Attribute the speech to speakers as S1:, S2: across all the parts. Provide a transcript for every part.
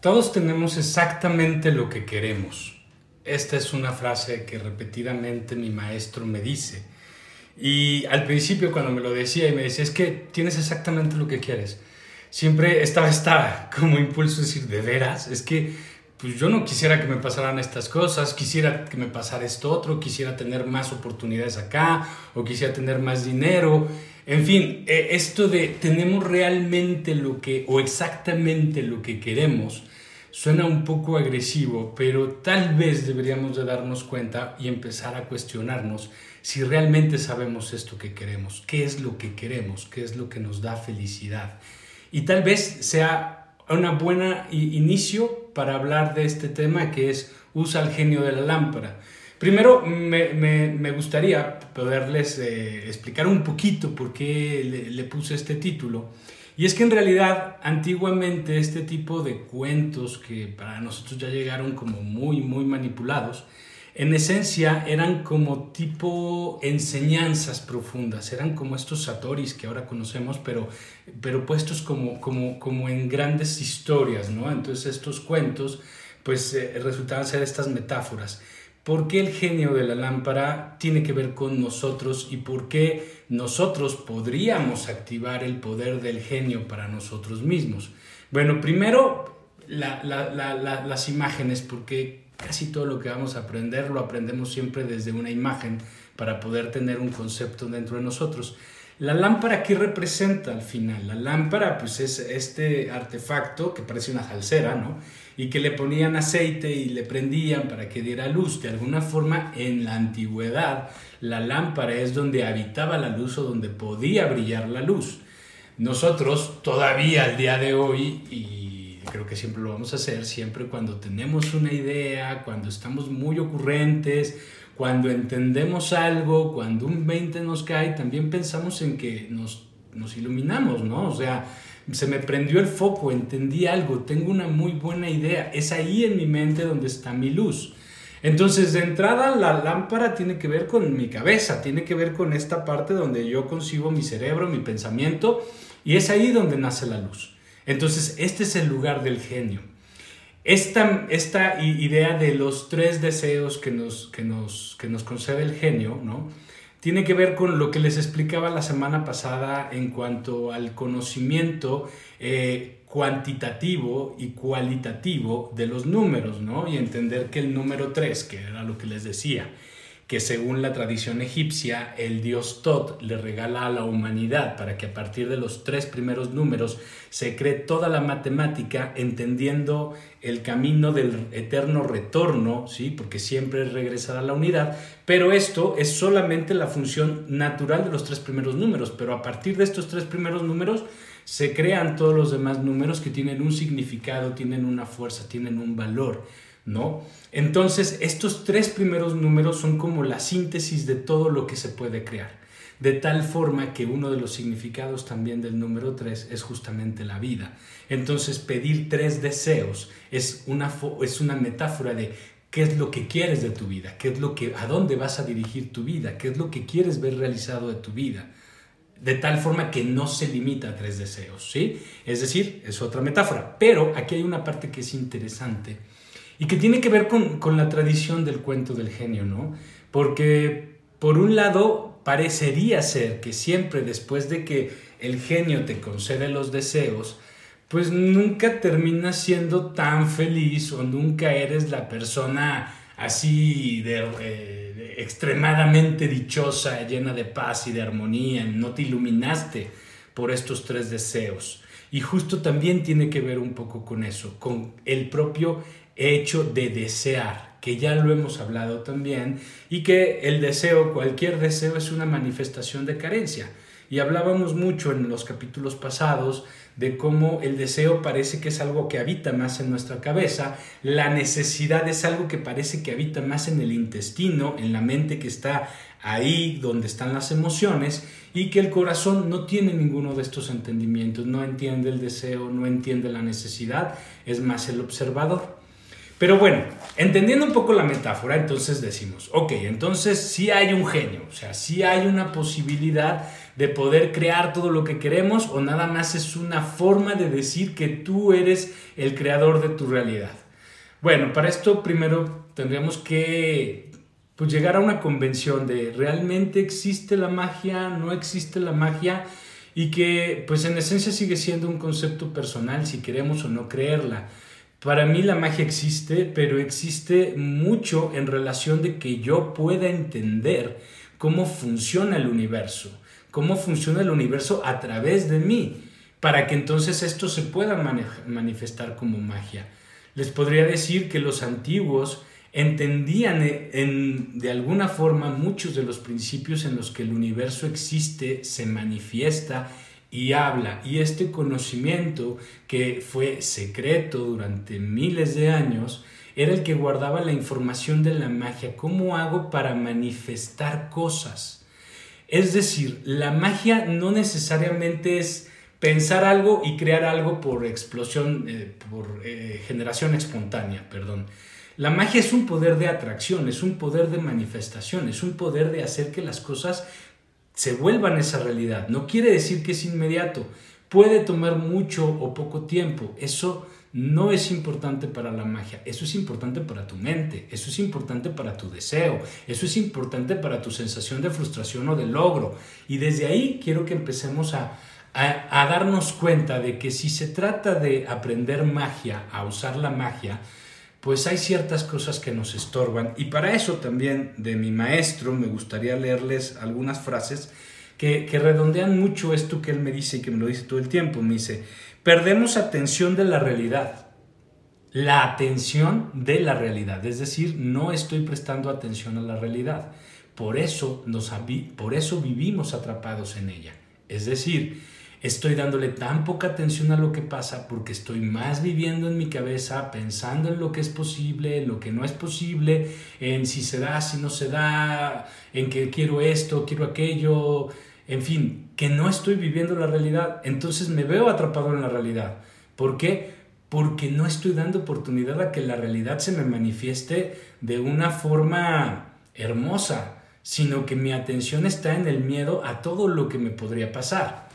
S1: Todos tenemos exactamente lo que queremos. Esta es una frase que repetidamente mi maestro me dice. Y al principio cuando me lo decía y me decía, es que tienes exactamente lo que quieres, siempre estaba esta como impulso de decir, ¿de veras? Es que pues yo no quisiera que me pasaran estas cosas, quisiera que me pasara esto otro, quisiera tener más oportunidades acá o quisiera tener más dinero. En fin, eh, esto de tenemos realmente lo que o exactamente lo que queremos suena un poco agresivo, pero tal vez deberíamos de darnos cuenta y empezar a cuestionarnos si realmente sabemos esto que queremos, qué es lo que queremos, qué es lo que nos da felicidad. Y tal vez sea una buena inicio para hablar de este tema que es usa el genio de la lámpara. Primero, me, gustaría poderles eh, explicar un poquito por qué le, puse este título. Y es que en realidad, antiguamente, este tipo de cuentos que para nosotros ya llegaron como muy, muy manipulados, en esencia eran como tipo enseñanzas profundas, eran como estos satoris que ahora conocemos, pero, pero puestos como, como, como en grandes historias, ¿no? Entonces estos cuentos pues eh, resultaban ser estas metáforas. ¿Por qué el genio de la lámpara tiene que ver con nosotros y por qué nosotros podríamos activar el poder del genio para nosotros mismos? Bueno, primero las imágenes, porque casi todo lo que vamos a aprender lo aprendemos siempre desde una imagen para poder tener un concepto dentro de nosotros. La lámpara, ¿qué representa al final? La lámpara, pues es este artefacto que parece una jalcera, ¿no? Y que le ponían aceite y le prendían para que diera luz. De alguna forma, en la antigüedad, la lámpara es donde habitaba la luz o donde podía brillar la luz. Nosotros, todavía al día de hoy, y creo que siempre lo vamos a hacer, siempre cuando tenemos una idea, cuando estamos muy ocurrentes, cuando entendemos algo, cuando un 20 nos cae, también pensamos en que nos, nos iluminamos, ¿no? O sea, se me prendió el foco, entendí algo, tengo una muy buena idea, es ahí en mi mente donde está mi luz. Entonces, de entrada, la lámpara tiene que ver con mi cabeza, tiene que ver con esta parte donde yo concibo mi cerebro, mi pensamiento, y es ahí donde nace la luz. Entonces, este es el lugar del genio. Esta, esta idea de los tres deseos que nos, que, nos, que nos concede el genio, ¿no? Tiene que ver con lo que les explicaba la semana pasada en cuanto al conocimiento eh, cuantitativo y cualitativo de los números, ¿no? Y entender que el número 3, que era lo que les decía, que según la tradición egipcia, el dios Tot le regala a la humanidad para que a partir de los tres primeros números se cree toda la matemática entendiendo el camino del eterno retorno, ¿sí? porque siempre es regresar a la unidad, pero esto es solamente la función natural de los tres primeros números, pero a partir de estos tres primeros números se crean todos los demás números que tienen un significado, tienen una fuerza, tienen un valor. ¿No? Entonces, estos tres primeros números son como la síntesis de todo lo que se puede crear. De tal forma que uno de los significados también del número tres es justamente la vida. Entonces, pedir tres deseos es una, es una metáfora de qué es lo que quieres de tu vida, qué es lo que, a dónde vas a dirigir tu vida, qué es lo que quieres ver realizado de tu vida de tal forma que no se limita a tres deseos, ¿sí? Es decir, es otra metáfora. Pero aquí hay una parte que es interesante y que tiene que ver con, la tradición del cuento del genio, ¿no? Porque por un lado parecería ser que siempre después de que el genio te concede los deseos, pues nunca terminas siendo tan feliz o nunca eres la persona así de, eh, extremadamente dichosa, llena de paz y de armonía, no te iluminaste por estos tres deseos. Y justo también tiene que ver un poco con eso, con el propio hecho de desear, que ya lo hemos hablado también, y que el deseo, cualquier deseo es una manifestación de carencia. Y hablábamos mucho en los capítulos pasados de cómo el deseo parece que es algo que habita más en nuestra cabeza, la necesidad es algo que parece que habita más en el intestino, en la mente que está ahí donde están las emociones y que el corazón no tiene ninguno de estos entendimientos, no entiende el deseo, no entiende la necesidad, es más el observador. Pero bueno, entendiendo un poco la metáfora, entonces decimos, ok, entonces sí hay un genio, o sea, sí hay una posibilidad de poder crear todo lo que queremos o nada más es una forma de decir que tú eres el creador de tu realidad. Bueno, para esto primero tendríamos que pues, llegar a una convención de realmente existe la magia, no existe la magia y que pues en esencia sigue siendo un concepto personal si queremos o no creerla. Para mí la magia existe, pero existe mucho en relación de que yo pueda entender cómo funciona el universo, cómo funciona el universo a través de mí, para que entonces esto se pueda manifestar como magia. Les podría decir que los antiguos entendían en, de alguna forma muchos de los principios en los que el universo existe, se manifiesta y habla. Y este conocimiento que fue secreto durante miles de años, era el que guardaba la información de la magia. ¿Cómo hago para manifestar cosas? Es decir, la magia no necesariamente es pensar algo y crear algo por explosión, eh, por eh, generación espontánea, perdón. La magia es un poder de atracción, es un poder de manifestación, es un poder de hacer que las cosas se vuelvan esa realidad. No quiere decir que es inmediato, puede tomar mucho o poco tiempo. Eso no es importante para la magia, eso es importante para tu mente, eso es importante para tu deseo, eso es importante para tu sensación de frustración o de logro. Y desde ahí quiero que empecemos a, a, a darnos cuenta de que si se trata de aprender magia, a usar la magia, pues hay ciertas cosas que nos estorban. Y para eso también de mi maestro me gustaría leerles algunas frases que, redondean mucho esto que él me dice y que me lo dice todo el tiempo. Me dice, perdemos atención de la realidad. La atención de la realidad. Es decir, no estoy prestando atención a la realidad. Por eso, nos, por eso vivimos atrapados en ella. Es decir, estoy dándole tan poca atención a lo que pasa porque estoy más viviendo en mi cabeza, pensando en lo que es posible, en lo que no es posible, en si se da, si no se da, en que quiero esto, quiero aquello, en fin, que no estoy viviendo la realidad. Entonces me veo atrapado en la realidad. ¿Por qué? Porque no estoy dando oportunidad a que la realidad se me manifieste de una forma hermosa, sino que mi atención está en el miedo a todo lo que me podría pasar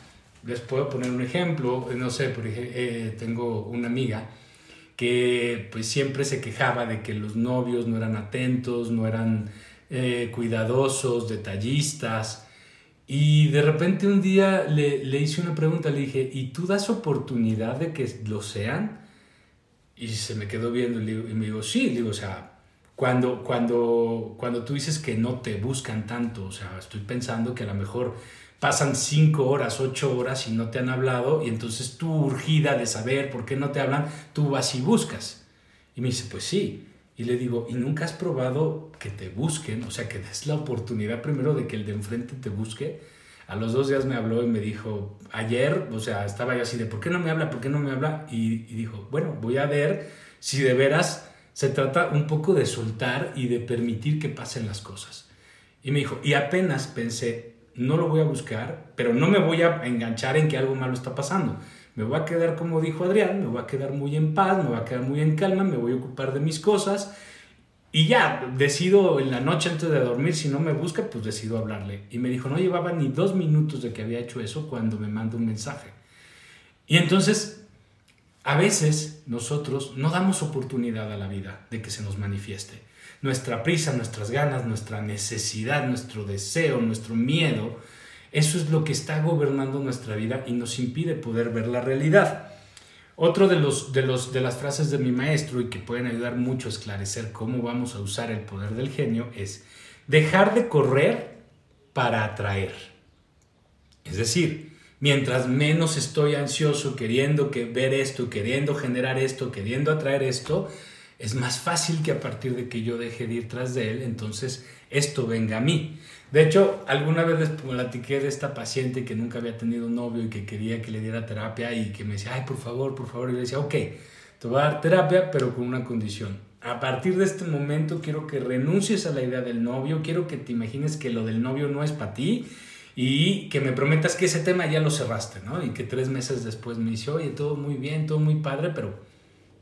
S1: les puedo poner un ejemplo, no sé, por ejemplo, eh, tengo una amiga que pues siempre se quejaba de que los novios no eran atentos, no eran eh, cuidadosos, detallistas. Y de repente un día le, le, hice una pregunta, le dije, ¿y tú das oportunidad de que lo sean? Y se me quedó viendo y, me digo, sí, digo, o sea, cuando, cuando, cuando tú dices que no te buscan tanto, o sea, estoy pensando que a lo mejor pasan cinco horas, ocho horas y no te han hablado y entonces tú urgida de saber por qué no te hablan, tú vas y buscas. Y me dice, pues sí. Y le digo, ¿y nunca has probado que te busquen? O sea, que des la oportunidad primero de que el de enfrente te busque. A los dos días me habló y me dijo, ayer, o sea, estaba yo así de, ¿por qué no me habla? ¿Por qué no me habla? Y, y dijo, bueno, voy a ver si de veras se trata un poco de soltar y de permitir que pasen las cosas. Y me dijo, y apenas pensé, no lo voy a buscar, pero no me voy a enganchar en que algo malo está pasando. Me voy a quedar, como dijo Adrián, me voy a quedar muy en paz, me voy a quedar muy en calma, me voy a ocupar de mis cosas y ya, decido en la noche antes de dormir, si no me busca, pues decido hablarle. Y me dijo, no llevaba ni dos minutos de que había hecho eso cuando me manda un mensaje. Y entonces, a veces nosotros no damos oportunidad a la vida de que se nos manifieste nuestra prisa, nuestras ganas, nuestra necesidad, nuestro deseo, nuestro miedo, eso es lo que está gobernando nuestra vida y nos impide poder ver la realidad. Otro de, los, de, los, de las frases de mi maestro y que pueden ayudar mucho a esclarecer cómo vamos a usar el poder del genio es dejar de correr para atraer. Es decir, mientras menos estoy ansioso queriendo que ver esto, queriendo generar esto, queriendo atraer esto, es más fácil que a partir de que yo deje de ir tras de él, entonces esto venga a mí. De hecho, alguna vez les platiqué de esta paciente que nunca había tenido novio y que quería que le diera terapia y que me decía, ay, por favor, por favor. Y le decía, ok, te voy a dar terapia, pero con una condición. A partir de este momento quiero que renuncies a la idea del novio, quiero que te imagines que lo del novio no es para ti y que me prometas que ese tema ya lo cerraste, ¿no? Y que tres meses después me dice, oye, todo muy bien, todo muy padre, pero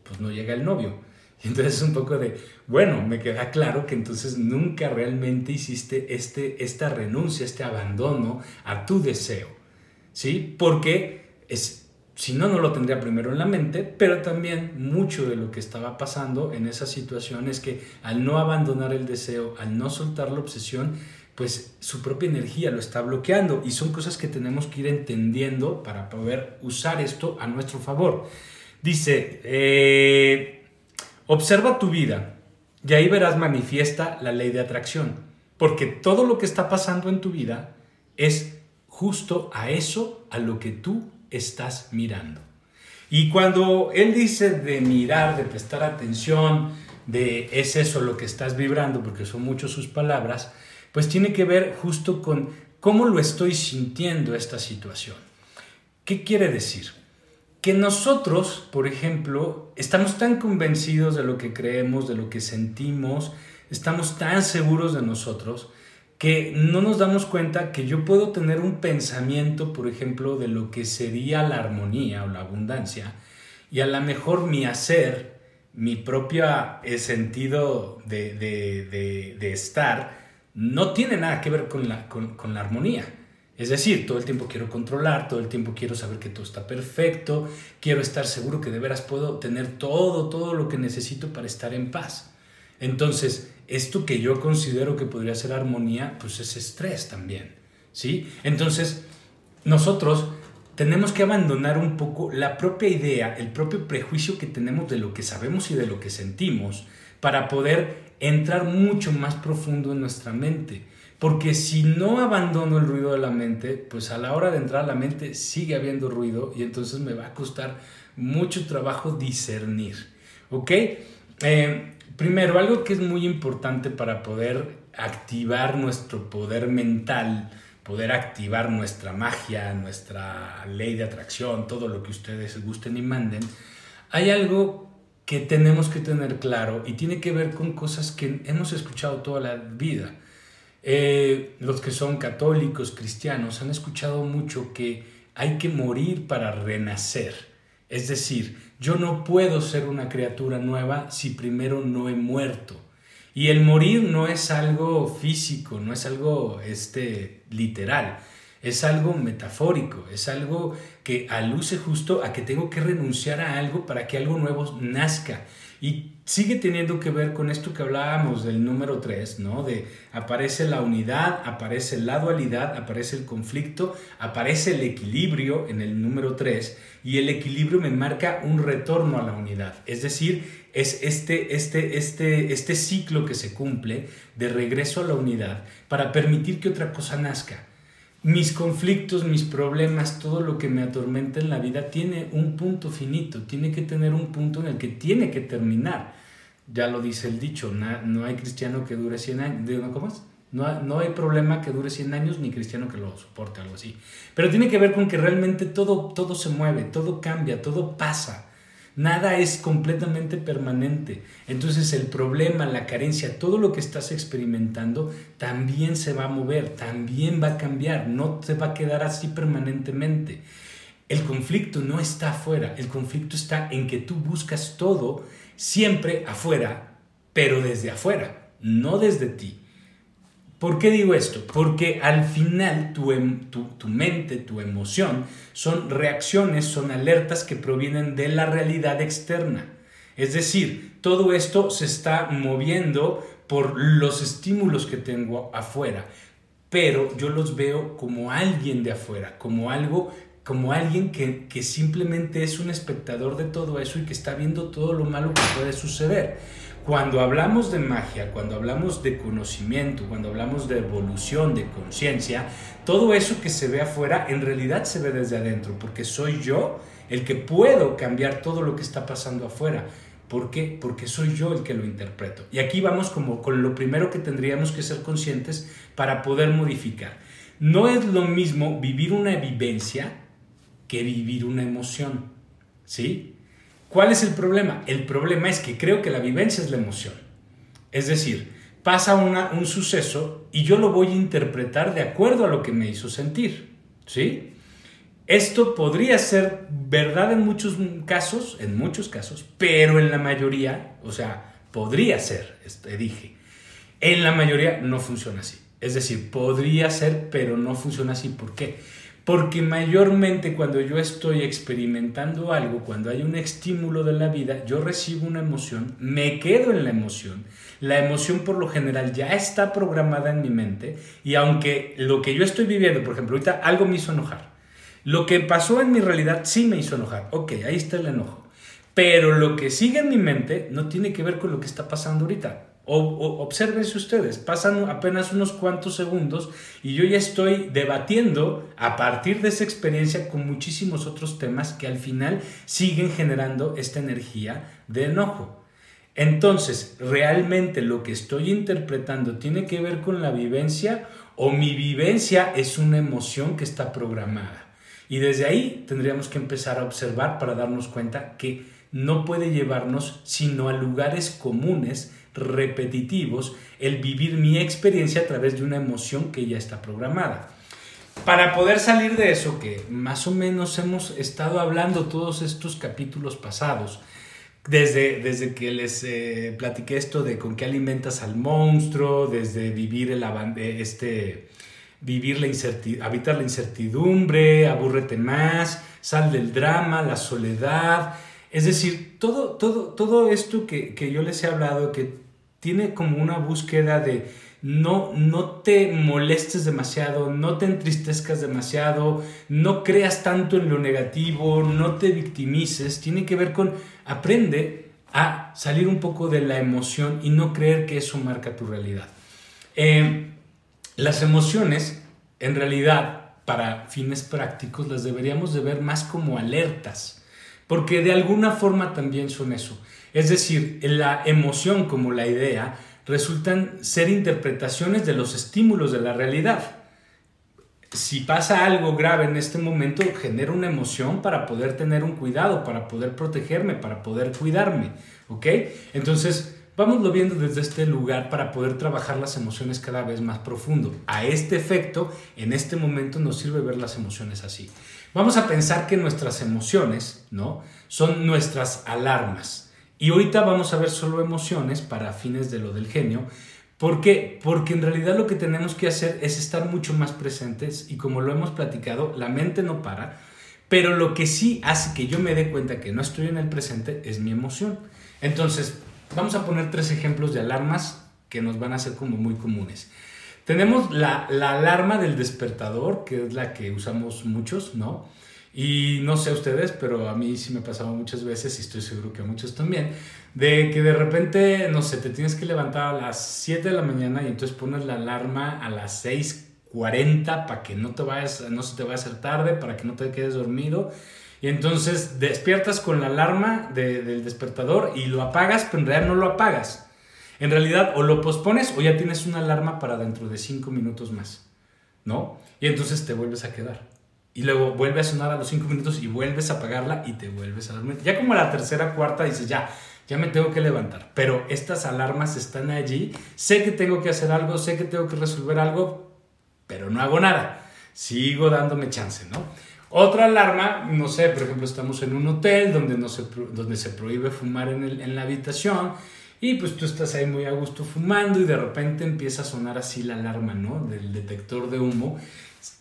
S1: pues no llega el novio Entonces es un poco de, bueno, me queda claro que entonces nunca realmente hiciste este, esta renuncia, este abandono a tu deseo, ¿sí? Porque es, si no, no lo tendría primero en la mente, pero también mucho de lo que estaba pasando en esa situación es que al no abandonar el deseo, al no soltar la obsesión, pues su propia energía lo está bloqueando y son cosas que tenemos que ir entendiendo para poder usar esto a nuestro favor. Dice, eh, observa tu vida y ahí verás manifiesta la ley de atracción, porque todo lo que está pasando en tu vida es justo a eso a lo que tú estás mirando. Y cuando él dice de mirar, de prestar atención, de es eso lo que estás vibrando, porque son muchas sus palabras, pues tiene que ver justo con cómo lo estoy sintiendo esta situación. ¿Qué quiere decir? Que nosotros, por ejemplo, estamos tan convencidos de lo que creemos, de lo que sentimos, estamos tan seguros de nosotros, que no nos damos cuenta que yo puedo tener un pensamiento, por ejemplo, de lo que sería la armonía o la abundancia, y a lo mejor mi hacer, mi propio eh, sentido de, de estar, no tiene nada que ver con la, con, la armonía. Es decir, todo el tiempo quiero controlar, todo el tiempo quiero saber que todo está perfecto, quiero estar seguro que de veras puedo tener todo, todo lo que necesito para estar en paz. Entonces, esto que yo considero que podría ser armonía, pues es estrés también, ¿sí? Entonces, nosotros tenemos que abandonar un poco la propia idea, el propio prejuicio que tenemos de lo que sabemos y de lo que sentimos para poder entrar mucho más profundo en nuestra mente. Porque si no abandono el ruido de la mente, pues a la hora de entrar a la mente sigue habiendo ruido y entonces me va a costar mucho trabajo discernir. ¿Ok? Eh, primero, algo que es muy importante para poder activar nuestro poder mental, poder activar nuestra magia, nuestra ley de atracción, todo lo que ustedes gusten y manden, hay algo que tenemos que tener claro y tiene que ver con cosas que hemos escuchado toda la vida. Eh, los que son católicos, cristianos, han escuchado mucho que hay que morir para renacer. Es decir, yo no puedo ser una criatura nueva si primero no he muerto. Y el morir no es algo físico, no es algo este, literal es algo metafórico, es algo que aluce justo a que tengo que renunciar a algo para que algo nuevo nazca. Y sigue teniendo que ver con esto que hablábamos del número 3, ¿no? De aparece la unidad, aparece la dualidad, aparece el conflicto, aparece el equilibrio en el número 3 y el equilibrio me marca un retorno a la unidad. Es decir, es este, este, este, este ciclo que se cumple de regreso a la unidad para permitir que otra cosa nazca mis conflictos, mis problemas, todo lo que me atormenta en la vida tiene un punto finito, tiene que tener un punto en el que tiene que terminar. Ya lo dice el dicho, no, hay cristiano que dure 100 años. ¿Cómo es? No, no, hay problema que dure 100 años ni cristiano que lo soporte, algo así. Pero tiene que ver con que realmente todo, todo se mueve, todo cambia, todo pasa. Nada es completamente permanente. Entonces el problema, la carencia, todo lo que estás experimentando también se va a mover, también va a cambiar, no se va a quedar así permanentemente. El conflicto no está afuera, el conflicto está en que tú buscas todo siempre afuera, pero desde afuera, no desde ti. ¿Por qué digo esto? Porque al final em, tu, tu, mente, tu emoción, son reacciones, son alertas que provienen de la realidad externa. Es decir, todo esto se está moviendo por los estímulos que tengo afuera, pero yo los veo como alguien de afuera, como algo como alguien que, que simplemente es un espectador de todo eso y que está viendo todo lo malo que puede suceder. Cuando hablamos de magia, cuando hablamos de conocimiento, cuando hablamos de evolución, de conciencia, todo eso que se ve afuera en realidad se ve desde adentro, porque soy yo el que puedo cambiar todo lo que está pasando afuera. ¿Por qué? Porque soy yo el que lo interpreto. Y aquí vamos como con lo primero que tendríamos que ser conscientes para poder modificar. No es lo mismo vivir una vivencia que vivir una emoción. ¿Sí? ¿Cuál es el problema? El problema es que creo que la vivencia es la emoción. Es decir, pasa un suceso y yo lo voy a interpretar de acuerdo a lo que me hizo sentir. ¿Sí? Esto podría ser verdad en muchos casos, en muchos casos, pero en la mayoría, o sea, podría ser, este, dije, en la mayoría no funciona así. Es decir, podría ser, pero no funciona así. ¿Por qué? Porque mayormente cuando yo estoy experimentando algo, cuando hay un estímulo de la vida, yo recibo una emoción, me quedo en la emoción. La emoción por lo general ya está programada en mi mente y aunque lo que yo estoy viviendo, por ejemplo, ahorita algo me hizo enojar. Lo que pasó en mi realidad sí me hizo enojar. Ok, ahí está el enojo. Pero lo que sigue en mi mente no tiene que ver con lo que está pasando ahorita. O, ustedes, pasan apenas unos cuantos segundos y yo ya estoy debatiendo a partir de esa experiencia con muchísimos otros temas que al final siguen generando esta energía de enojo. Entonces, ¿realmente lo que estoy interpretando tiene que ver con la vivencia o mi vivencia es una emoción que está programada? Y desde ahí tendríamos que empezar a observar para darnos cuenta que no puede llevarnos sino a lugares comunes repetitivos el vivir mi experiencia a través de una emoción que ya está programada. Para poder salir de eso, que más o menos hemos estado hablando todos estos capítulos pasados, desde, desde que les eh, platiqué esto de con qué alimentas al monstruo, desde vivir el eh, este, vivir la incertidumbre, habitar la incertidumbre, abúrrete más, sal del drama, la soledad, es decir, todo, todo, todo esto que, que yo les he hablado, que tiene como una búsqueda de no, no te molestes demasiado, no te entristezcas demasiado, no creas tanto en lo negativo, no te victimices, tiene que ver con aprende a salir un poco de la emoción y no creer que eso marca tu realidad. Eh, las emociones, en realidad, para fines prácticos, las deberíamos de ver más como alertas, porque de alguna forma también son eso. Es decir, la emoción como la idea resultan ser interpretaciones de los estímulos de la realidad. Si pasa algo grave en este momento, genera una emoción para poder tener un cuidado, para poder protegerme, para poder cuidarme. ¿Ok? Entonces, Vámonos viendo desde este lugar para poder trabajar las emociones cada vez más profundo. A este efecto, en este momento nos sirve ver las emociones así. Vamos a pensar que nuestras emociones, ¿no? Son nuestras alarmas. Y ahorita vamos a ver solo emociones para fines de lo del genio. ¿Por qué? Porque en realidad lo que tenemos que hacer es estar mucho más presentes y como lo hemos platicado, la mente no para, pero lo que sí hace que yo me dé cuenta que no estoy en el presente es mi emoción. Entonces, vamos a poner tres ejemplos de alarmas que nos van a ser como muy comunes. Tenemos la, la alarma del despertador, que es la que usamos muchos, ¿no? Y no sé ustedes, pero a mí sí me pasaba muchas veces, y estoy seguro que a muchos también, de que de repente, no sé, te tienes que levantar a las 7 de la mañana y entonces pones la alarma a las 6.40 para que no, te vayas, no se te vaya a hacer tarde, para que no te quedes dormido. Y entonces despiertas con la alarma del despertador y lo apagas, pero en realidad no lo apagas. En realidad o lo pospones o ya tienes una alarma para dentro de 5 minutos más, ¿no? Y entonces te vuelves a quedar. Y luego vuelve a sonar a los cinco minutos y vuelves a apagarla y te vuelves a dormir. Ya como la tercera, cuarta dices, ya, ya me tengo que levantar. Pero estas alarmas están allí. Sé que tengo que hacer algo, sé que tengo que resolver algo, pero no hago nada. Sigo dándome chance, ¿no? Otra alarma, no sé, por ejemplo, estamos en un hotel donde, no se, donde se prohíbe fumar en, el, en la habitación y pues tú estás ahí muy a gusto fumando y de repente empieza a sonar así la alarma, ¿no? Del detector de humo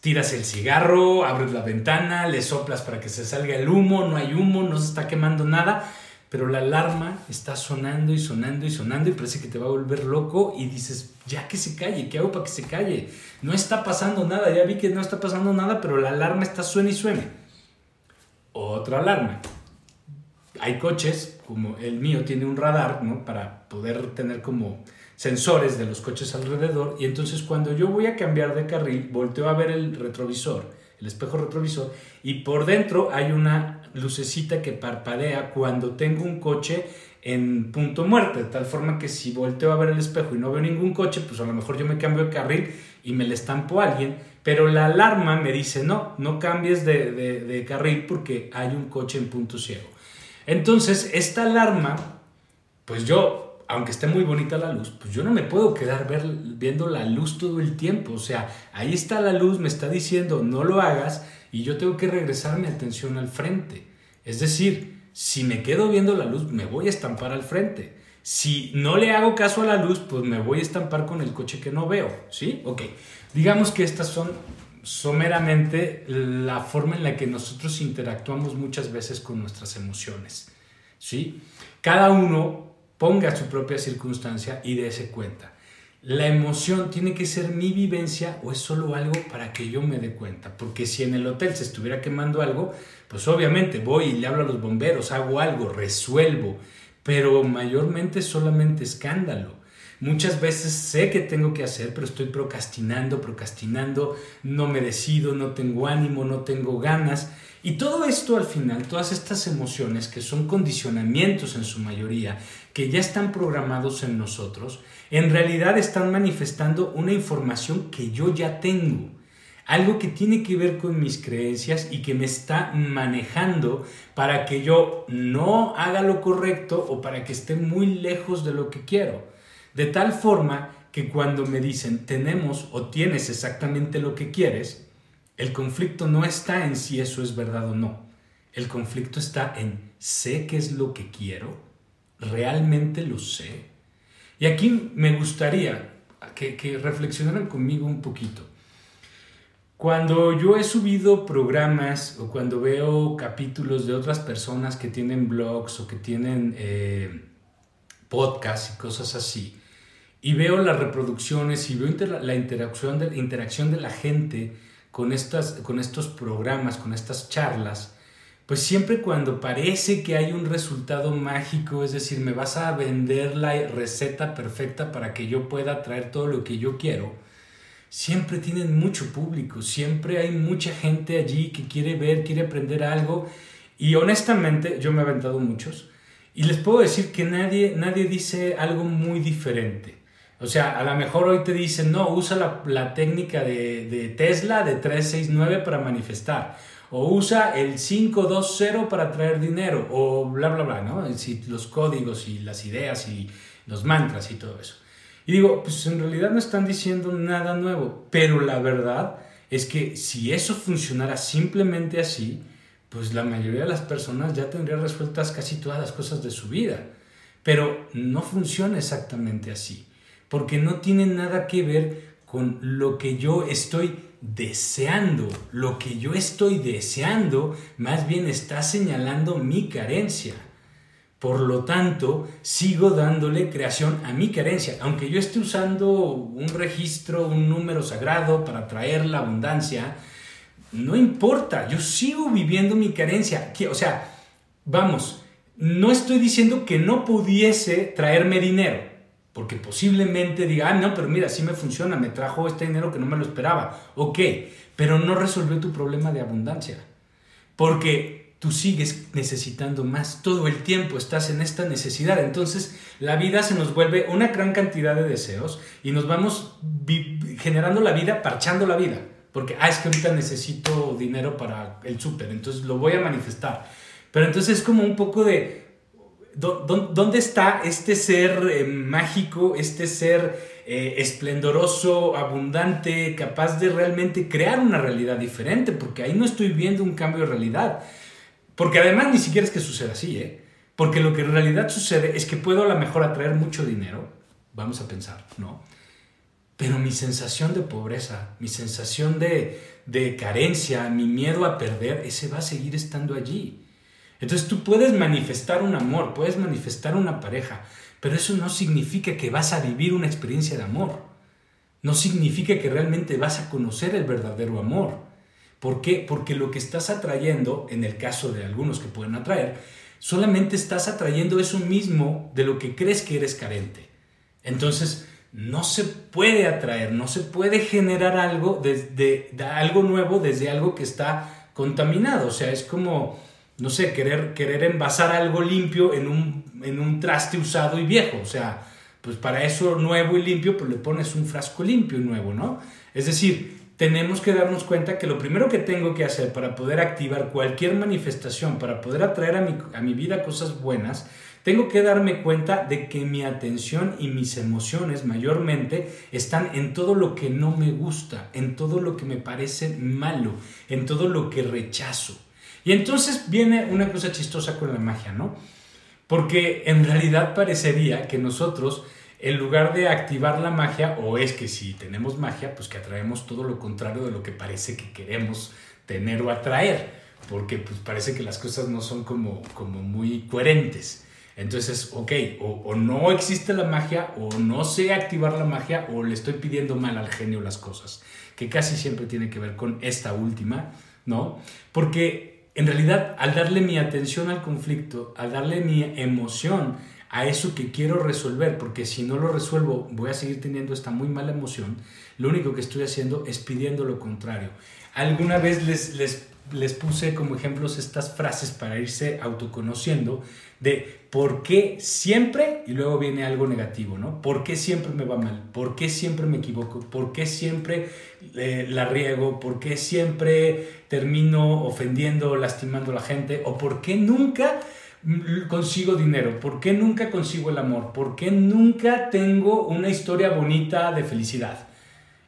S1: tiras el cigarro, abres la ventana, le soplas para que se salga el humo, no hay humo, no se está quemando nada, pero la alarma está sonando y sonando y sonando y parece que te va a volver loco y dices, ya que se calle, ¿qué hago para que se calle? No está pasando nada, ya vi que no está pasando nada, pero la alarma está suena y suene. Otra alarma. Hay coches, como el mío tiene un radar, ¿no? Para poder tener como sensores de los coches alrededor y entonces cuando yo voy a cambiar de carril, volteo a ver el retrovisor, el espejo retrovisor y por dentro hay una lucecita que parpadea cuando tengo un coche en punto muerte, de tal forma que si volteo a ver el espejo y no veo ningún coche, pues a lo mejor yo me cambio de carril y me le estampo a alguien, pero la alarma me dice, no, no cambies de, de carril porque hay un coche en punto ciego. Entonces, esta alarma, pues yo aunque esté muy bonita la luz, pues yo no me puedo quedar viendo la luz todo el tiempo. O sea, ahí está la luz, me está diciendo no lo hagas y yo tengo que regresar mi atención al frente. Es decir, si me quedo viendo la luz, me voy a estampar al frente. Si no le hago caso a la luz, pues me voy a estampar con el coche que no veo, ¿sí? Ok. Digamos que estas son someramente la forma en la que nosotros interactuamos muchas veces con nuestras emociones, ¿sí? Cada uno ponga su propia circunstancia y dése cuenta. La emoción tiene que ser mi vivencia o es solo algo para que yo me dé cuenta. Porque si en el hotel se estuviera quemando algo, pues obviamente voy y le hablo a los bomberos, hago algo, resuelvo pero mayormente solamente escándalo. Muchas veces sé que tengo que hacer, pero estoy procrastinando, procrastinando, no me decido, no tengo ánimo, no tengo ganas. Y todo esto al final, todas estas emociones que son condicionamientos en su mayoría, que ya están programados en nosotros, en realidad están manifestando una información que yo ya tengo algo que tiene que ver con mis creencias y que me está manejando para que yo no haga lo correcto o para que esté muy lejos de lo que quiero. De tal forma que cuando me dicen tenemos o tienes exactamente lo que quieres, el conflicto no está en si eso es verdad o no. El conflicto está en sé qué es lo que quiero, realmente lo sé. Y aquí me gustaría que, que reflexionaran conmigo un poquito. Cuando yo he subido programas o cuando veo capítulos de otras personas que tienen blogs o que tienen eh, podcasts y cosas así, y veo las reproducciones y veo la interacción de, interacción de la gente con, estas, con estos programas, con estas charlas, pues siempre cuando parece que hay un resultado mágico, es decir, me vas a vender la receta perfecta para que yo pueda traer todo lo que yo quiero, siempre tienen mucho público, siempre hay mucha gente allí que quiere ver, quiere aprender algo y honestamente yo me he aventado muchos y les puedo decir que nadie, nadie dice algo muy diferente. O sea, a lo mejor hoy te dicen, no, usa la, la técnica de, de, Tesla de 369 para manifestar. O usa el 520 para traer dinero. O bla, bla, bla, ¿no? Los códigos y las ideas y los mantras y todo eso. Y digo, pues en realidad no están diciendo nada nuevo, pero la verdad es que si eso funcionara simplemente así, pues la mayoría de las personas ya tendrían resueltas casi todas las cosas de su vida. Pero no funciona exactamente así, porque no tiene nada que ver con lo que yo estoy deseando. Lo que yo estoy deseando más bien está señalando mi carencia. Por lo tanto, sigo dándole creación a mi carencia. Aunque yo esté usando un registro, un número sagrado para traer la abundancia, no importa, yo sigo viviendo mi carencia. O sea, vamos, no estoy diciendo que no pudiese traerme dinero, porque posiblemente diga, ah, no, pero mira, sí me funciona, me trajo este dinero que no me lo esperaba. Ok, pero no resolvió tu problema de abundancia. Porque tú sigues necesitando más. Todo el tiempo estás en esta necesidad. Entonces la vida se nos vuelve una gran cantidad de deseos y nos vamos generando la vida, parchando la vida. Porque, ah, es que ahorita necesito dinero para el súper, entonces lo voy a manifestar. Pero entonces es como un poco de, ¿dónde está este ser eh, mágico, este ser eh, esplendoroso, abundante, capaz de realmente crear una realidad diferente? Porque ahí no estoy viendo un cambio de realidad. Porque además ni siquiera es que suceda así, ¿eh? Porque lo que en realidad sucede es que puedo a lo mejor atraer mucho dinero, vamos a pensar, ¿no? Pero mi sensación de pobreza, mi sensación de, de carencia, mi miedo a perder, ese va a seguir estando allí. Entonces tú puedes manifestar un amor, puedes manifestar una pareja, pero eso no significa que vas a vivir una experiencia de amor. No significa que realmente vas a conocer el verdadero amor. ¿Por qué? Porque lo que estás atrayendo, en el caso de algunos que pueden atraer, solamente estás atrayendo eso mismo de lo que crees que eres carente. Entonces, no se puede atraer, no se puede generar algo desde algo nuevo desde algo que está contaminado. O sea, es como, no sé, querer, querer envasar algo limpio en un, en un traste usado y viejo. O sea, pues para eso nuevo y limpio, pues le pones un frasco limpio y nuevo, ¿no? Es decir, tenemos que darnos cuenta que lo primero que tengo que hacer para poder activar cualquier manifestación, para poder atraer a mi, a mi vida cosas buenas, tengo que darme cuenta de que mi atención y mis emociones mayormente están en todo lo que no me gusta, en todo lo que me parece malo, en todo lo que rechazo. Y entonces viene una cosa chistosa con la magia, ¿no? Porque en realidad parecería que nosotros, en lugar de activar la magia, o es que si tenemos magia, pues que atraemos todo lo contrario de lo que parece que queremos tener o atraer, porque pues parece que las cosas no son como, como muy coherentes. Entonces, ok, o, no existe la magia, o no sé activar la magia, o le estoy pidiendo mal al genio las cosas, que casi siempre tiene que ver con esta última, ¿no? Porque en realidad, al darle mi atención al conflicto, al darle mi emoción a eso que quiero resolver, porque si no lo resuelvo voy a seguir teniendo esta muy mala emoción, lo único que estoy haciendo es pidiendo lo contrario. Alguna vez les, les les puse como ejemplos estas frases para irse autoconociendo de por qué siempre, y luego viene algo negativo, ¿no? ¿Por qué siempre me va mal? ¿Por qué siempre me equivoco? ¿Por qué siempre eh, la riego? ¿Por qué siempre termino ofendiendo lastimando a la gente? ¿O por qué nunca consigo dinero? ¿Por qué nunca consigo el amor? ¿Por qué nunca tengo una historia bonita de felicidad?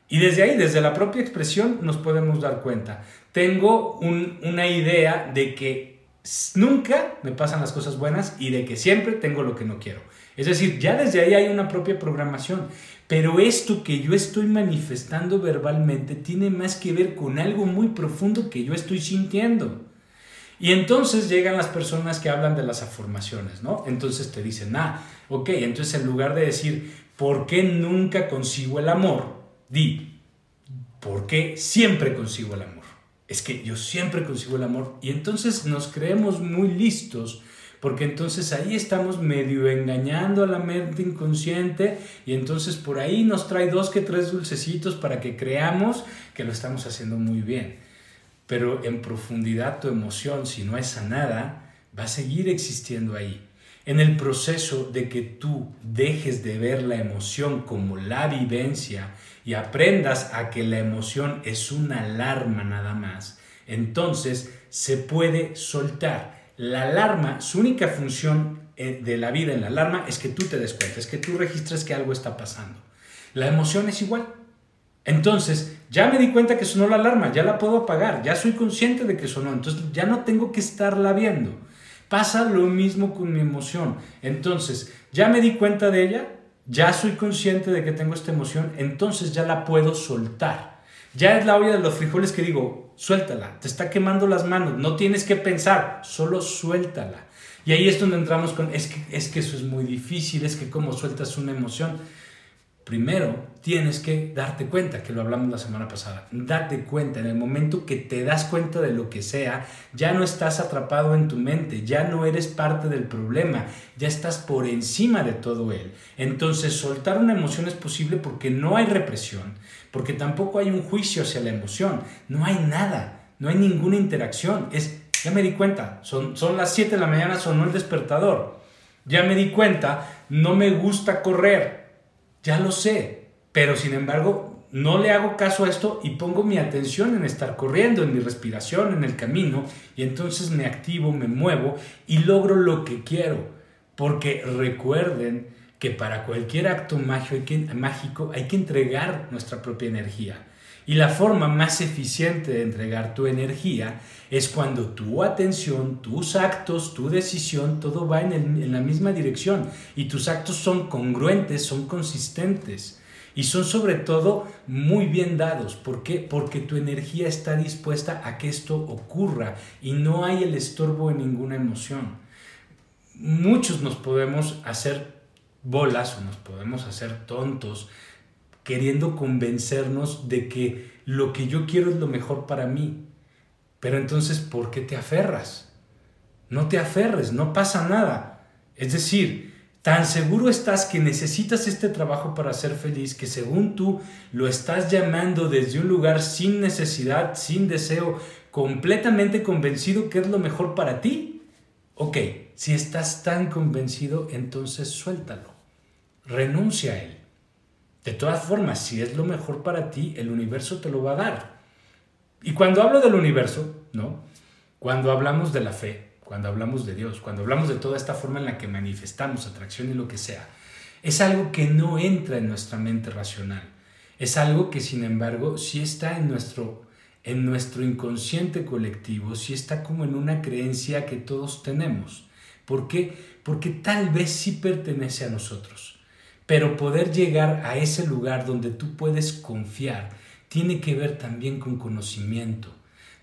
S1: Y desde ahí, desde la propia expresión, nos podemos dar cuenta tengo una idea de que nunca me pasan las cosas buenas y de que siempre tengo lo que no quiero. Es decir, ya desde ahí hay una propia programación. Pero esto que yo estoy manifestando verbalmente tiene más que ver con algo muy profundo que yo estoy sintiendo. Y entonces llegan las personas que hablan de las afirmaciones, ¿no? Entonces te dicen, ah, ok, entonces en lugar de decir, ¿por qué nunca consigo el amor? Di, ¿por qué siempre consigo el amor? Es que yo siempre consigo el amor y entonces nos creemos muy listos porque entonces ahí estamos medio engañando a la mente inconsciente y entonces por ahí nos trae dos que tres dulcecitos para que creamos que lo estamos haciendo muy bien. Pero en profundidad tu emoción, si no es sanada, va a seguir existiendo ahí. En el proceso de que tú dejes de ver la emoción como la vivencia y aprendas a que la emoción es una alarma nada más, entonces se puede soltar. La alarma, su única función eh, de la vida en la alarma es que tú te des cuenta, es que tú registres que algo está pasando. La emoción es igual. Entonces, ya me di cuenta que sonó la alarma, ya la puedo apagar, ya soy consciente de que sonó, entonces ya no tengo que estarla viendo. Pasa lo mismo con mi emoción. Entonces, ya me di cuenta de ella, ya soy consciente de que tengo esta emoción, entonces ya la puedo soltar. Ya es la olla de los frijoles que digo, suéltala, te está quemando las manos, no tienes que pensar, solo suéltala. Y ahí es donde entramos con, es que, es que eso es muy difícil, es que como sueltas una emoción. Primero, tienes que darte cuenta, que lo hablamos la semana pasada, date cuenta, en el momento que te das cuenta de lo que sea, ya no estás atrapado en tu mente, ya no eres parte del problema, ya estás por encima de todo él. Entonces, soltar una emoción es posible porque no hay represión, porque tampoco hay un juicio hacia la emoción, no hay nada, no hay ninguna interacción, es, ya me di cuenta, son, son las 7 de la mañana, sonó el despertador, ya me di cuenta, no me gusta correr, ya lo sé, pero sin embargo no le hago caso a esto y pongo mi atención en estar corriendo, en mi respiración, en el camino, y entonces me activo, me muevo y logro lo que quiero. Porque recuerden que para cualquier acto mágico hay que entregar nuestra propia energía. Y la forma más eficiente de entregar tu energía es cuando tu atención, tus actos, tu decisión, todo va en, la misma dirección y tus actos son congruentes, son consistentes y son sobre todo muy bien dados. ¿Por qué? Porque tu energía está dispuesta a que esto ocurra y no hay el estorbo en ninguna emoción. Muchos nos podemos hacer bolas o nos podemos hacer tontos queriendo convencernos de que lo que yo quiero es lo mejor para mí. Pero entonces, ¿por qué te aferras? No te aferres, no pasa nada. Es decir, tan seguro estás que necesitas este trabajo para ser feliz que según tú lo estás llamando desde un lugar sin necesidad, sin deseo, completamente convencido que es lo mejor para ti. Ok, si estás tan convencido, entonces suéltalo. Renuncia a él. De todas formas, si es lo mejor para ti, el universo te lo va a dar. Y cuando hablo del universo, ¿no? Cuando hablamos de la fe, cuando hablamos de Dios, cuando hablamos de toda esta forma en la que manifestamos atracción y lo que sea, es algo que no entra en nuestra mente racional. Es algo que, sin embargo, sí está en nuestro, en nuestro inconsciente colectivo, sí está como en una creencia que todos tenemos. ¿Por qué? Porque tal vez sí pertenece a nosotros. Pero poder llegar a ese lugar donde tú puedes confiar tiene que ver también con conocimiento,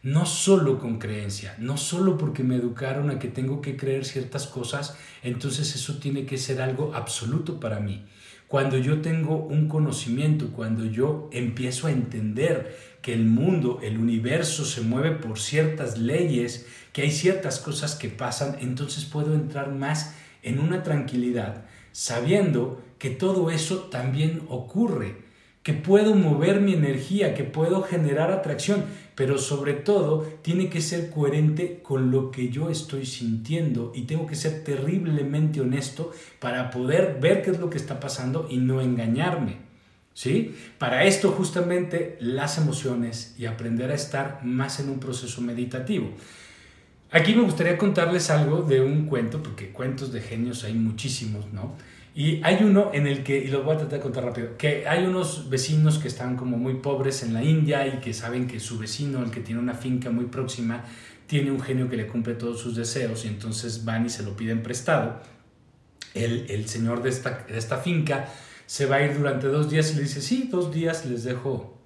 S1: no solo con creencia, no solo porque me educaron a que tengo que creer ciertas cosas, entonces eso tiene que ser algo absoluto para mí. Cuando yo tengo un conocimiento, cuando yo empiezo a entender que el mundo, el universo se mueve por ciertas leyes, que hay ciertas cosas que pasan, entonces puedo entrar más en una tranquilidad, sabiendo que todo eso también ocurre que puedo mover mi energía, que puedo generar atracción, pero sobre todo tiene que ser coherente con lo que yo estoy sintiendo y tengo que ser terriblemente honesto para poder ver qué es lo que está pasando y no engañarme. ¿Sí? Para esto justamente las emociones y aprender a estar más en un proceso meditativo. Aquí me gustaría contarles algo de un cuento, porque cuentos de genios hay muchísimos, ¿no? Y hay uno en el que, y lo voy a tratar de contar rápido, que hay unos vecinos que están como muy pobres en la India y que saben que su vecino, el que tiene una finca muy próxima, tiene un genio que le cumple todos sus deseos y entonces van y se lo piden prestado. El, señor de esta, de esta finca se va a ir durante dos días y le dice, sí, dos días les dejo,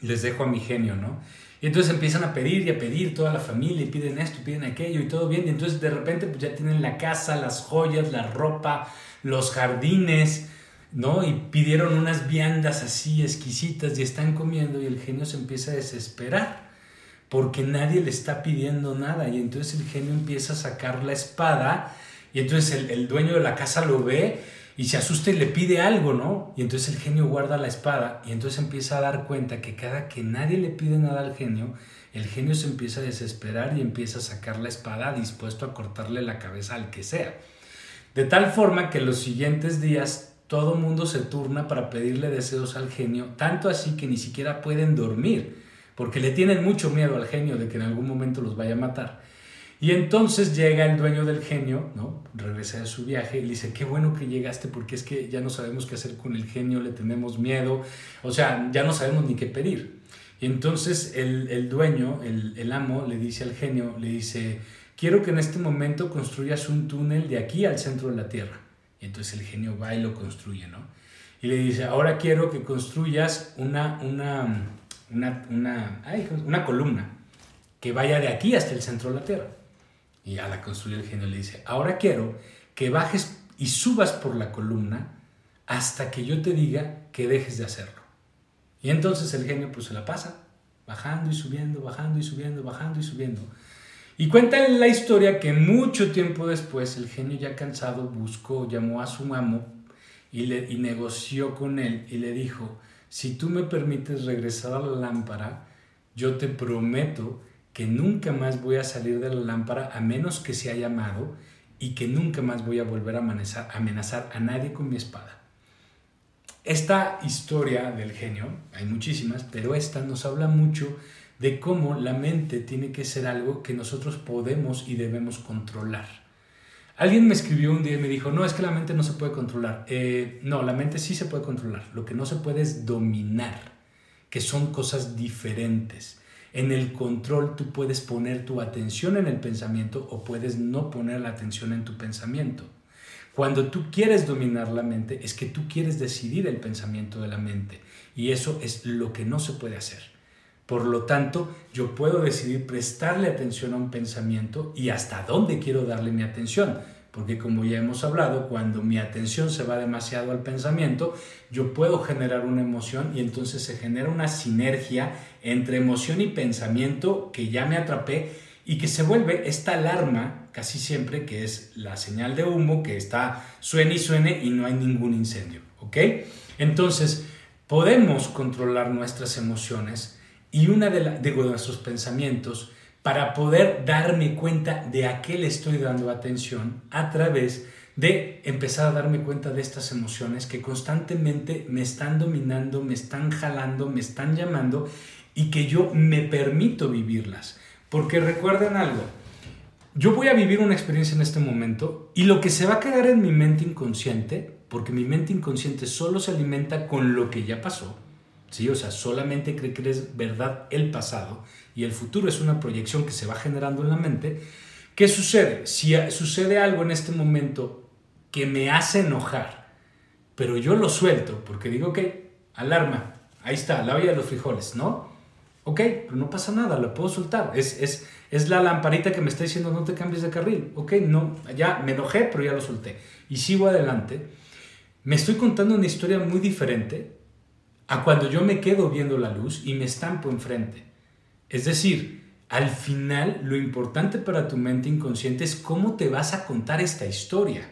S1: les dejo a mi genio, ¿no? Y entonces empiezan a pedir y a pedir toda la familia y piden esto, piden aquello y todo bien. Y entonces de repente pues ya tienen la casa, las joyas, la ropa, los jardines, ¿no? Y pidieron unas viandas así exquisitas y están comiendo y el genio se empieza a desesperar porque nadie le está pidiendo nada y entonces el genio empieza a sacar la espada y entonces el, el dueño de la casa lo ve y se asusta y le pide algo, ¿no? Y entonces el genio guarda la espada y entonces empieza a dar cuenta que cada que nadie le pide nada al genio, el genio se empieza a desesperar y empieza a sacar la espada dispuesto a cortarle la cabeza al que sea. De tal forma que los siguientes días todo mundo se turna para pedirle deseos al genio, tanto así que ni siquiera pueden dormir, porque le tienen mucho miedo al genio de que en algún momento los vaya a matar. Y entonces llega el dueño del genio, ¿no? Regresa de su viaje y le dice, qué bueno que llegaste porque es que ya no sabemos qué hacer con el genio, le tenemos miedo, o sea, ya no sabemos ni qué pedir. Y entonces el, dueño, el, el amo, le dice al genio, le dice, quiero que en este momento construyas un túnel de aquí al centro de la Tierra. Y entonces el genio va y lo construye, ¿no? Y le dice, ahora quiero que construyas una, una, una, una, una columna que vaya de aquí hasta el centro de la Tierra. Y a la construye el genio le dice, ahora quiero que bajes y subas por la columna hasta que yo te diga que dejes de hacerlo. Y entonces el genio pues se la pasa, bajando y subiendo, bajando y subiendo, bajando y subiendo. Y cuenta la historia que mucho tiempo después el genio ya cansado buscó, llamó a su amo y, le, y negoció con él y le dijo, si tú me permites regresar a la lámpara, yo te prometo que nunca más voy a salir de la lámpara a menos que sea llamado y que nunca más voy a volver a amenazar, a nadie con mi espada. Esta historia del genio, hay muchísimas, pero esta nos habla mucho de cómo la mente tiene que ser algo que nosotros podemos y debemos controlar. Alguien me escribió un día y me dijo, no, es que la mente no se puede controlar. Eh, no, la mente sí se puede controlar. Lo que no se puede es dominar, que son cosas diferentes. En el control tú puedes poner tu atención en el pensamiento o puedes no poner la atención en tu pensamiento. Cuando tú quieres dominar la mente es que tú quieres decidir el pensamiento de la mente y eso es lo que no se puede hacer. Por lo tanto, yo puedo decidir prestarle atención a un pensamiento y hasta dónde quiero darle mi atención. Porque como ya hemos hablado, cuando mi atención se va demasiado al pensamiento, yo puedo generar una emoción y entonces se genera una sinergia entre emoción y pensamiento que ya me atrapé y que se vuelve esta alarma casi siempre que es la señal de humo que está suene y suene y no hay ningún incendio, ¿ok? Entonces, podemos controlar nuestras emociones y una de, nuestros pensamientos para poder darme cuenta de a qué le estoy dando atención a través de empezar a darme cuenta de estas emociones que constantemente me están dominando, me están jalando, me están llamando y que yo me permito vivirlas. Porque recuerden algo, yo voy a vivir una experiencia en este momento y lo que se va a quedar en mi mente inconsciente, porque mi mente inconsciente solo se alimenta con lo que ya pasó, ¿sí? O sea, solamente cree que es verdad el pasado y el futuro es una proyección que se va generando en la mente. ¿Qué sucede? Si sucede algo en este momento que me hace enojar, pero yo lo suelto porque digo, ok, alarma, ahí está, la olla de los frijoles, ¿no? Ok, pero no pasa nada, lo puedo soltar. Es, es, es la lamparita que me está diciendo no te cambies de carril. Ok, no, ya me enojé, pero ya lo solté. Y sigo adelante. Me estoy contando una historia muy diferente a cuando yo me quedo viendo la luz y me estampo enfrente. Es decir, al final lo importante para tu mente inconsciente es cómo te vas a contar esta historia.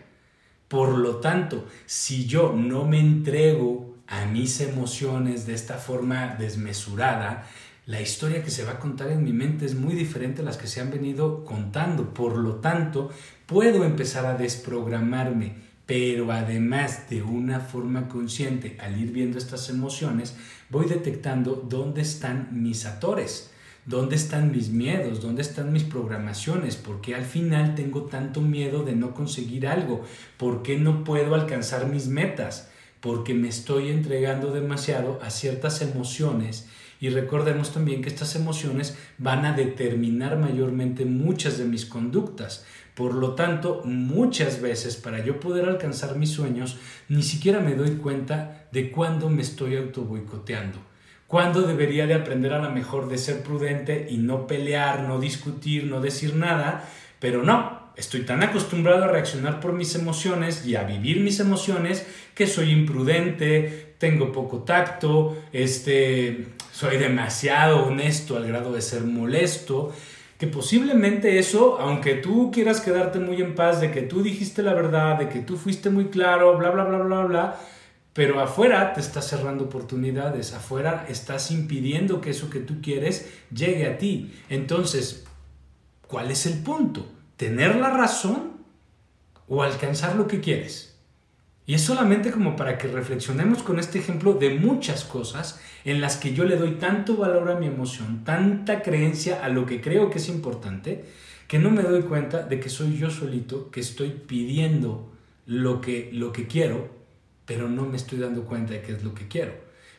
S1: Por lo tanto, si yo no me entrego a mis emociones de esta forma desmesurada, la historia que se va a contar en mi mente es muy diferente a las que se han venido contando. Por lo tanto, puedo empezar a desprogramarme pero además de una forma consciente, al ir viendo estas emociones, voy detectando dónde están mis atores, dónde están mis miedos, dónde están mis programaciones, por qué al final tengo tanto miedo de no conseguir algo, por qué no puedo alcanzar mis metas, porque me estoy entregando demasiado a ciertas emociones. Y recordemos también que estas emociones van a determinar mayormente muchas de mis conductas. Por lo tanto, muchas veces para yo poder alcanzar mis sueños, ni siquiera me doy cuenta de cuándo me estoy auto boicoteando. Cuándo debería de aprender a la mejor de ser prudente y no pelear, no discutir, no decir nada, pero no, estoy tan acostumbrado a reaccionar por mis emociones y a vivir mis emociones que soy imprudente, tengo poco tacto, este, soy demasiado honesto al grado de ser molesto. Que posiblemente eso, aunque tú quieras quedarte muy en paz de que tú dijiste la verdad, de que tú fuiste muy claro, bla, bla, bla, bla, bla, pero afuera te estás cerrando oportunidades, afuera estás impidiendo que eso que tú quieres llegue a ti. Entonces, ¿cuál es el punto? ¿Tener la razón o alcanzar lo que quieres? Y es solamente como para que reflexionemos con este ejemplo de muchas cosas en las que yo le doy tanto valor a mi emoción, tanta creencia a lo que creo que es importante, que no me doy cuenta de que soy yo solito que estoy pidiendo lo que, lo que quiero, pero no me estoy dando cuenta de qué es lo que quiero.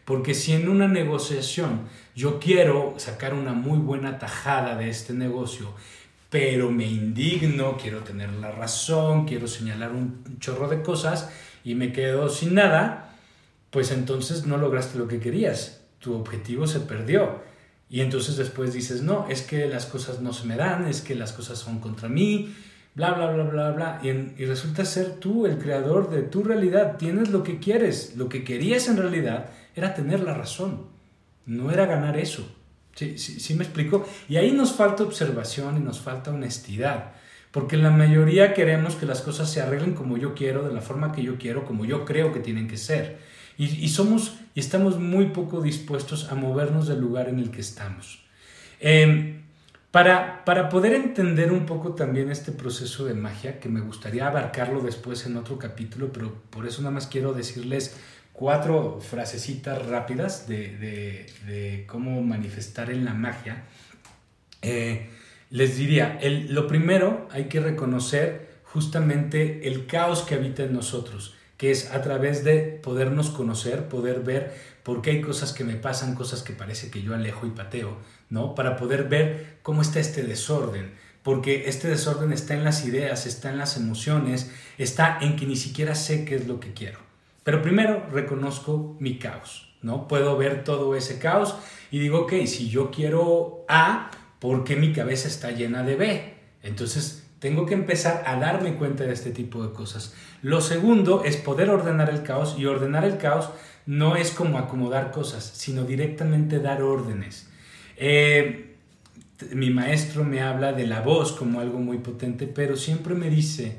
S1: Porque si en una negociación yo quiero sacar una muy buena tajada de este negocio, pero me indigno, quiero tener la razón, quiero señalar un chorro de cosas, y me quedo sin nada, pues entonces no lograste lo que querías, tu objetivo se perdió. Y entonces después dices, no, es que las cosas no se me dan, es que las cosas son contra mí, bla, bla, bla, bla, bla. Y, y resulta ser tú el creador de tu realidad, tienes lo que quieres, lo que querías en realidad era tener la razón, no era ganar eso. Sí, sí, sí me explico. Y ahí nos falta observación y nos falta honestidad. Porque la mayoría queremos que las cosas se arreglen como yo quiero, de la forma que yo quiero, como yo creo que tienen que ser. Y, somos y estamos muy poco dispuestos a movernos del lugar en el que estamos. Em, para, para poder entender un poco también este proceso de magia, que me gustaría abarcarlo después en otro capítulo, pero por eso nada más quiero decirles cuatro frasecitas rápidas de, de, cómo manifestar en la magia. Eh, les diría, el, lo primero hay que reconocer justamente el caos que habita en nosotros, que es a través de podernos conocer, poder ver por qué hay cosas que me pasan, cosas que parece que yo alejo y pateo, ¿no? Para poder ver cómo está este desorden, porque este desorden está en las ideas, está en las emociones, está en que ni siquiera sé qué es lo que quiero. Pero primero reconozco mi caos, ¿no? Puedo ver todo ese caos y digo, ok, si yo quiero A, porque mi cabeza está llena de B. Entonces, tengo que empezar a darme cuenta de este tipo de cosas. Lo segundo es poder ordenar el caos y ordenar el caos no es como acomodar cosas, sino directamente dar órdenes. Eh, mi maestro me habla de la voz como algo muy potente, pero siempre me dice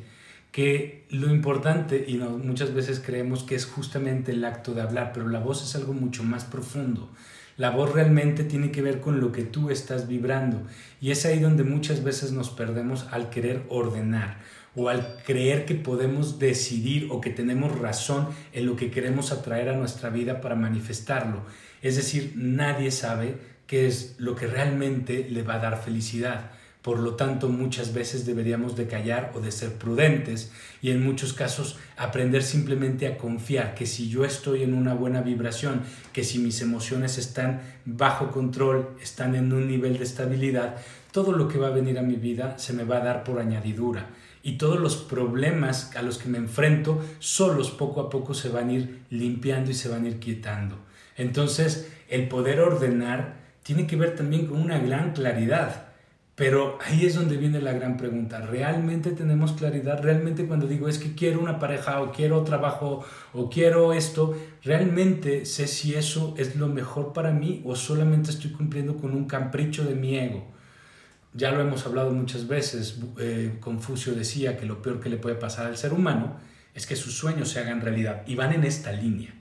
S1: que lo importante, y muchas veces creemos que es justamente el acto de hablar, pero la voz es algo mucho más profundo. La voz realmente tiene que ver con lo que tú estás vibrando y es ahí donde muchas veces nos perdemos al querer ordenar. o al creer que podemos decidir o que tenemos razón en lo que queremos atraer a nuestra vida para manifestarlo. Es decir, nadie sabe qué es lo que realmente le va a dar felicidad. Por lo tanto, muchas veces deberíamos de callar o de ser prudentes y en muchos casos aprender simplemente a confiar que si yo estoy en una buena vibración, que si mis emociones están bajo control, están en un nivel de estabilidad, todo lo que va a venir a mi vida se me va a dar por añadidura y todos los problemas a los que me enfrento solos poco a poco se van a ir limpiando y se van a ir quietando. Entonces, el poder ordenar tiene que ver también con una gran claridad pero ahí es donde viene la gran pregunta. ¿Realmente tenemos claridad? ¿Realmente cuando digo es que quiero una pareja o quiero trabajo o quiero esto, realmente sé si eso es lo mejor para mí o solamente estoy cumpliendo con un capricho de mi ego? Ya lo hemos hablado muchas veces. Eh, Confucio decía que lo peor que le puede pasar al ser humano es que sus sueños se hagan realidad. Y van en esta línea,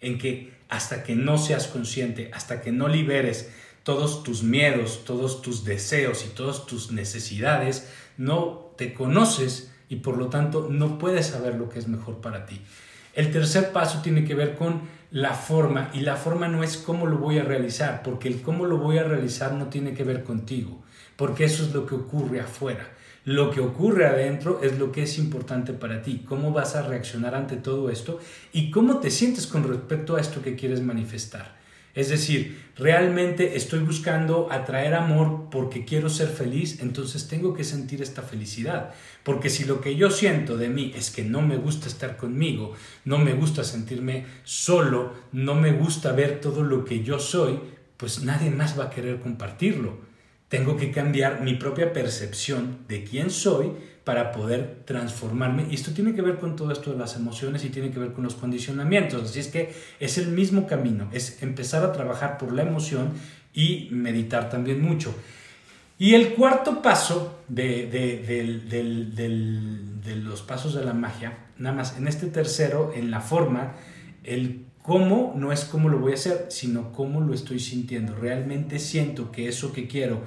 S1: en que hasta que no seas consciente, hasta que no liberes todos tus miedos, todos tus deseos y todas tus necesidades, no te conoces y por lo tanto no puedes saber lo que es mejor para ti. El tercer paso tiene que ver con la forma y la forma no es cómo lo voy a realizar, porque el cómo lo voy a realizar no tiene que ver contigo, porque eso es lo que ocurre afuera. Lo que ocurre adentro es lo que es importante para ti, cómo vas a reaccionar ante todo esto y cómo te sientes con respecto a esto que quieres manifestar. Es decir, realmente estoy buscando atraer amor porque quiero ser feliz, entonces tengo que sentir esta felicidad. Porque si lo que yo siento de mí es que no me gusta estar conmigo, no me gusta sentirme solo, no me gusta ver todo lo que yo soy, pues nadie más va a querer compartirlo. Tengo que cambiar mi propia percepción de quién soy para poder transformarme. Y esto tiene que ver con todo esto de las emociones y tiene que ver con los condicionamientos. Así es que es el mismo camino, es empezar a trabajar por la emoción y meditar también mucho. Y el cuarto paso de, de, los pasos de la magia, nada más en este tercero, en la forma, el cómo no es cómo lo voy a hacer, sino cómo lo estoy sintiendo. Realmente siento que eso que quiero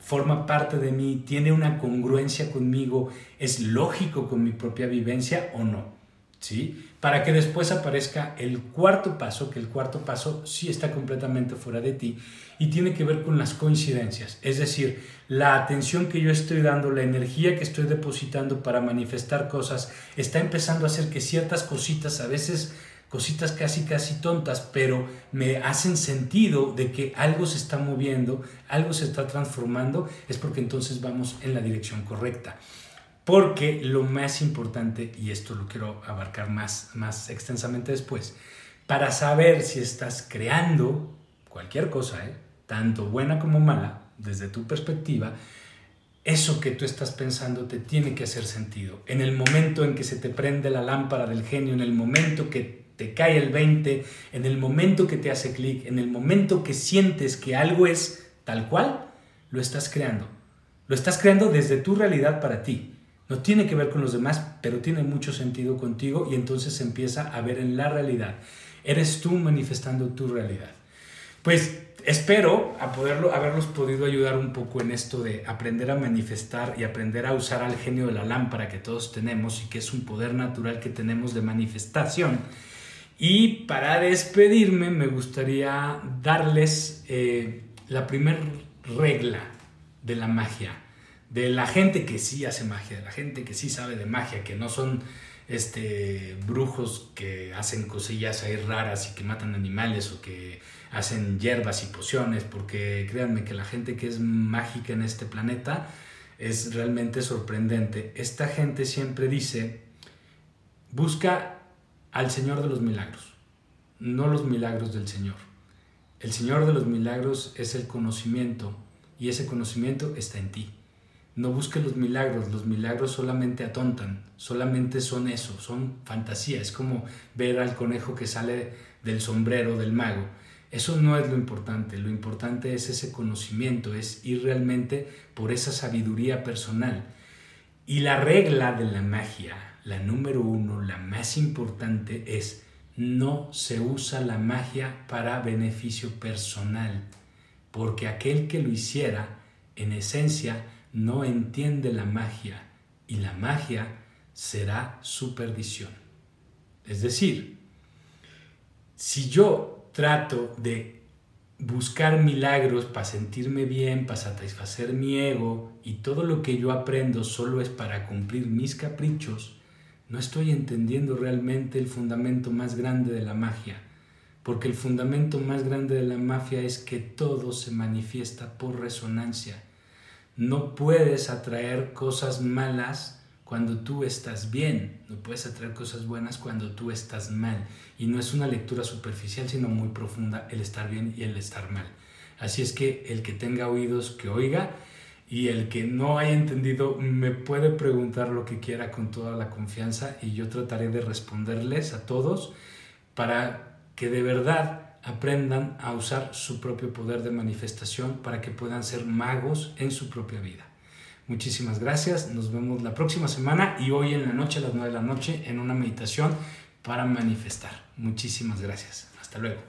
S1: forma parte de mí, tiene una congruencia conmigo, es lógico con mi propia vivencia o no. ¿Sí? Para que después aparezca el cuarto paso, que el cuarto paso sí está completamente fuera de ti y tiene que ver con las coincidencias, es decir, la atención que yo estoy dando, la energía que estoy depositando para manifestar cosas, está empezando a hacer que ciertas cositas a veces cositas casi casi tontas, pero me hacen sentido de que algo se está moviendo, algo se está transformando, es porque entonces vamos en la dirección correcta. Porque lo más importante, y esto lo quiero abarcar más, más extensamente después, para saber si estás creando cualquier cosa, ¿eh? tanto buena como mala, desde tu perspectiva, eso que tú estás pensando te tiene que hacer sentido. En el momento en que se te prende la lámpara del genio, en el momento que te cae el 20, en el momento que te hace clic, en el momento que sientes que algo es tal cual, lo estás creando. Lo estás creando desde tu realidad para ti. No tiene que ver con los demás, pero tiene mucho sentido contigo y entonces se empieza a ver en la realidad. Eres tú manifestando tu realidad. Pues espero a haberlos podido ayudar un poco en esto de aprender a manifestar y aprender a usar al genio de la lámpara que todos tenemos y que es un poder natural que tenemos de manifestación y para despedirme me gustaría darles eh, la primera regla de la magia, de la gente que sí hace magia, de la gente que sí sabe de magia, que no son este, brujos que hacen cosillas ahí raras y que matan animales o que hacen hierbas y pociones, porque créanme que la gente que es mágica en este planeta es realmente sorprendente. Esta gente siempre dice, busca al Señor de los milagros, no los milagros del Señor. El Señor de los milagros es el conocimiento y ese conocimiento está en ti. No busques los milagros, los milagros solamente atontan, solamente son eso, son fantasía, es como ver al conejo que sale del sombrero del mago. Eso no es lo importante, lo importante es ese conocimiento, es ir realmente por esa sabiduría personal. Y la regla de la magia, la número uno, la más importante es no se usa la magia para beneficio personal, porque aquel que lo hiciera, en esencia, no entiende la magia, y la magia será su perdición. Es decir, si yo trato de buscar milagros para sentirme bien, para satisfacer mi ego y todo lo que yo aprendo solo es para cumplir mis caprichos, no estoy entendiendo realmente el fundamento más grande de la magia, porque el fundamento más grande de la magia es que todo se manifiesta por resonancia. No puedes atraer cosas malas cuando tú estás bien, no puedes atraer cosas buenas cuando tú estás mal. Y no es una lectura superficial, sino muy profunda el estar bien y el estar mal. Así es que el que tenga oídos, que oiga, y el que no haya entendido me puede preguntar lo que quiera con toda la confianza y yo trataré de responderles a todos para que de verdad aprendan a usar su propio poder de manifestación para que puedan ser magos en su propia vida. Muchísimas gracias, nos vemos la próxima semana y hoy en la noche a las 9 de la noche en una meditación para manifestar. Muchísimas gracias, hasta luego.